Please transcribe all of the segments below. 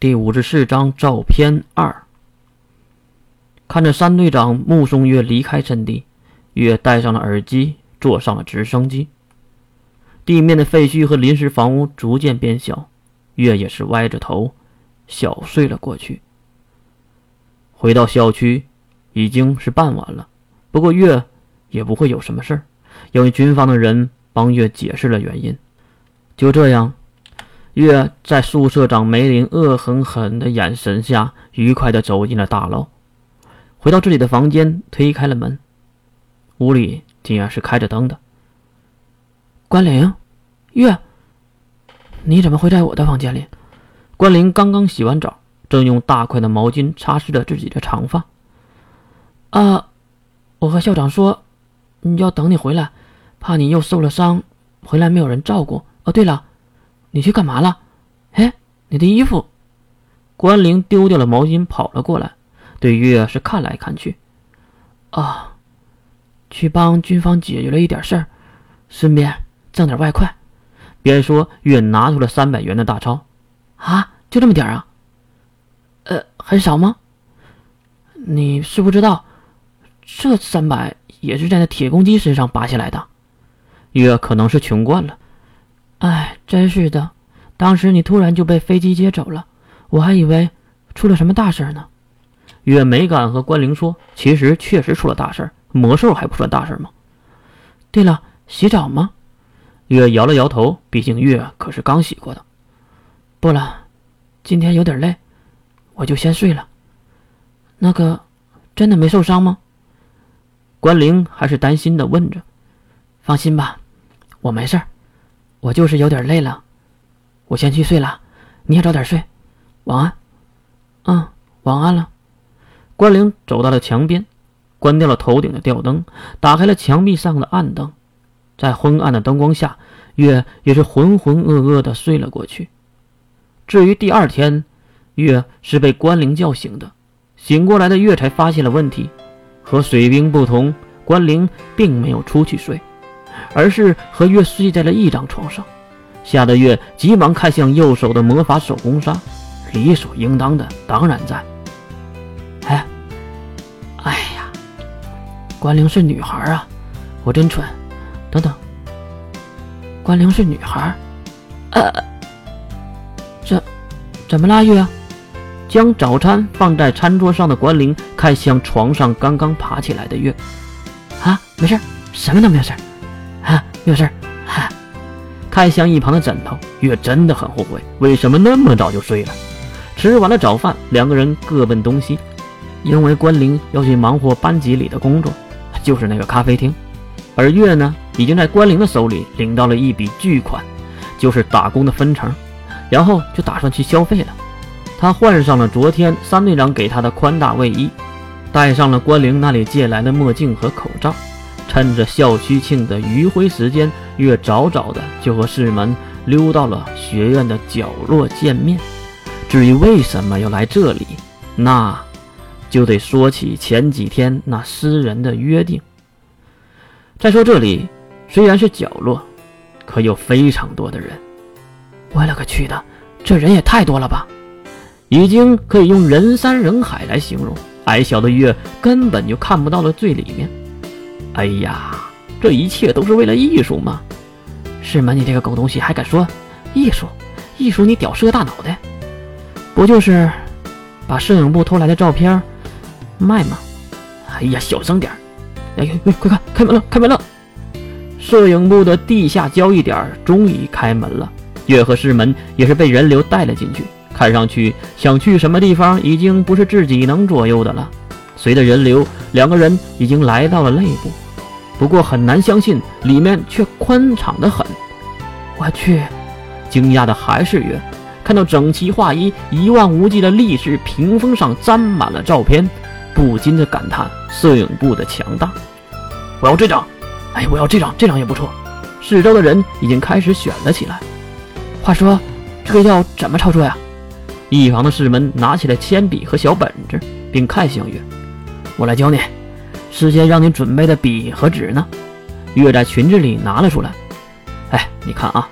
第五十四章照片二。看着三队长目送月离开阵地，月戴上了耳机，坐上了直升机。地面的废墟和临时房屋逐渐变小，月也是歪着头，小睡了过去。回到校区，已经是傍晚了。不过月也不会有什么事儿，因为军方的人帮月解释了原因。就这样，月在宿舍长梅林恶狠狠的眼神下，愉快地走进了大楼。回到自己的房间，推开了门，屋里竟然是开着灯的。关灵，月，你怎么会在我的房间里？关灵刚刚洗完澡，正用大块的毛巾擦拭着自己的长发。啊，我和校长说，要等你回来，怕你又受了伤，回来没有人照顾。哦，对了，你去干嘛了？哎，你的衣服。关灵丢掉了毛巾，跑了过来。对月是看来看去，啊，去帮军方解决了一点事儿，顺便挣点外快。边说月拿出了三百元的大钞，啊，就这么点儿啊？呃，很少吗？你是不知道，这三百也是在那铁公鸡身上拔下来的。月可能是穷惯了，哎，真是的，当时你突然就被飞机接走了，我还以为出了什么大事呢。月没敢和关灵说，其实确实出了大事魔兽还不算大事吗？对了，洗澡吗？月摇了摇头，毕竟月可是刚洗过的。不了，今天有点累，我就先睡了。那个，真的没受伤吗？关灵还是担心的问着。放心吧，我没事儿，我就是有点累了。我先去睡了，你也早点睡，晚安。嗯，晚安了。关灵走到了墙边，关掉了头顶的吊灯，打开了墙壁上的暗灯，在昏暗的灯光下，月也是浑浑噩噩的睡了过去。至于第二天，月是被关灵叫醒的。醒过来的月才发现了问题，和水兵不同，关灵并没有出去睡，而是和月睡在了一张床上。吓得月急忙看向右手的魔法手工纱，理所应当的当然在。哎，哎呀，关灵是女孩啊，我真蠢。等等，关灵是女孩，呃，怎怎么啦，月？将早餐放在餐桌上的关灵看向床上刚刚爬起来的月，啊，没事，什么都没有事，有事，哈。看向一旁的枕头，月真的很后悔，为什么那么早就睡了？吃完了早饭，两个人各奔东西。因为关灵要去忙活班级里的工作，就是那个咖啡厅，而月呢，已经在关灵的手里领到了一笔巨款，就是打工的分成，然后就打算去消费了。他换上了昨天三队长给他的宽大卫衣，戴上了关灵那里借来的墨镜和口罩，趁着校区庆的余晖时间，月早早的就和世门溜到了学院的角落见面。至于为什么要来这里，那……就得说起前几天那私人的约定。再说这里虽然是角落，可有非常多的人。我勒个去的，这人也太多了吧！已经可以用人山人海来形容。矮小的月根本就看不到了最里面。哎呀，这一切都是为了艺术吗？师门？你这个狗东西还敢说艺术？艺术？你屌丝个大脑袋！不就是把摄影部偷来的照片？卖吗？哎呀，小声点儿！哎，快快看，开门了，开门了！摄影部的地下交易点终于开门了。月和师门也是被人流带了进去，看上去想去什么地方已经不是自己能左右的了。随着人流，两个人已经来到了内部。不过很难相信，里面却宽敞的很。我去！惊讶的还是月，看到整齐划一、一望无际的立式屏风上沾满了照片。不禁的感叹摄影部的强大。我要这张，哎，我要这张，这张也不错。四周的人已经开始选了起来。话说，这个要怎么操作呀？一旁的士门拿起了铅笔和小本子，并看向月：“我来教你。事先让你准备的笔和纸呢？”月在裙子里拿了出来。哎，你看啊，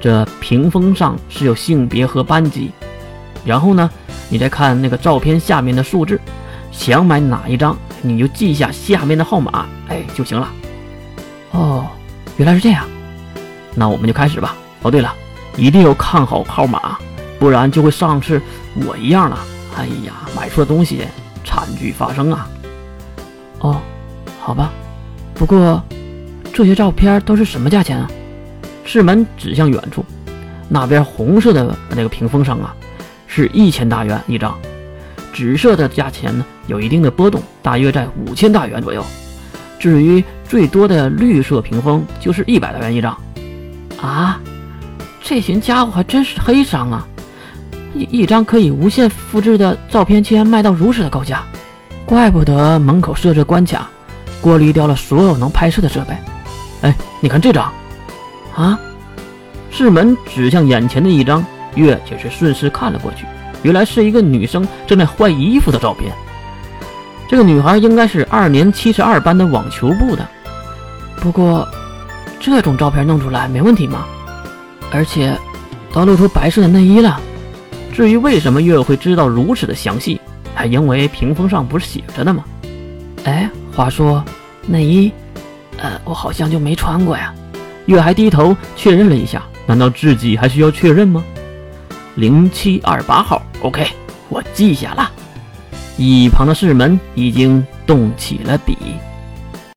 这屏风上是有性别和班级。然后呢，你再看那个照片下面的数字，想买哪一张，你就记下下面的号码，哎就行了。哦，原来是这样。那我们就开始吧。哦，对了，一定要看好号码，不然就会上次我一样了。哎呀，买错东西，惨剧发生啊！哦，好吧。不过这些照片都是什么价钱啊？世门指向远处，那边红色的那个屏风上啊，是一千大元一张。紫色的价钱呢，有一定的波动，大约在五千大元左右。至于最多的绿色屏风，就是一百大元一张。啊，这群家伙还真是黑商啊！一一张可以无限复制的照片，竟然卖到如此的高价，怪不得门口设置关卡，过滤掉了所有能拍摄的设备。哎，你看这张，啊！世门指向眼前的一张，月也是顺势看了过去，原来是一个女生正在换衣服的照片。这个女孩应该是二年七十二班的网球部的，不过这种照片弄出来没问题吗？而且都露出白色的内衣了。至于为什么月会知道如此的详细，因为屏风上不是写着的吗？哎，话说内衣，呃，我好像就没穿过呀。月还低头确认了一下，难道自己还需要确认吗？零七二八号，OK，我记下了。一旁的世门已经动起了笔。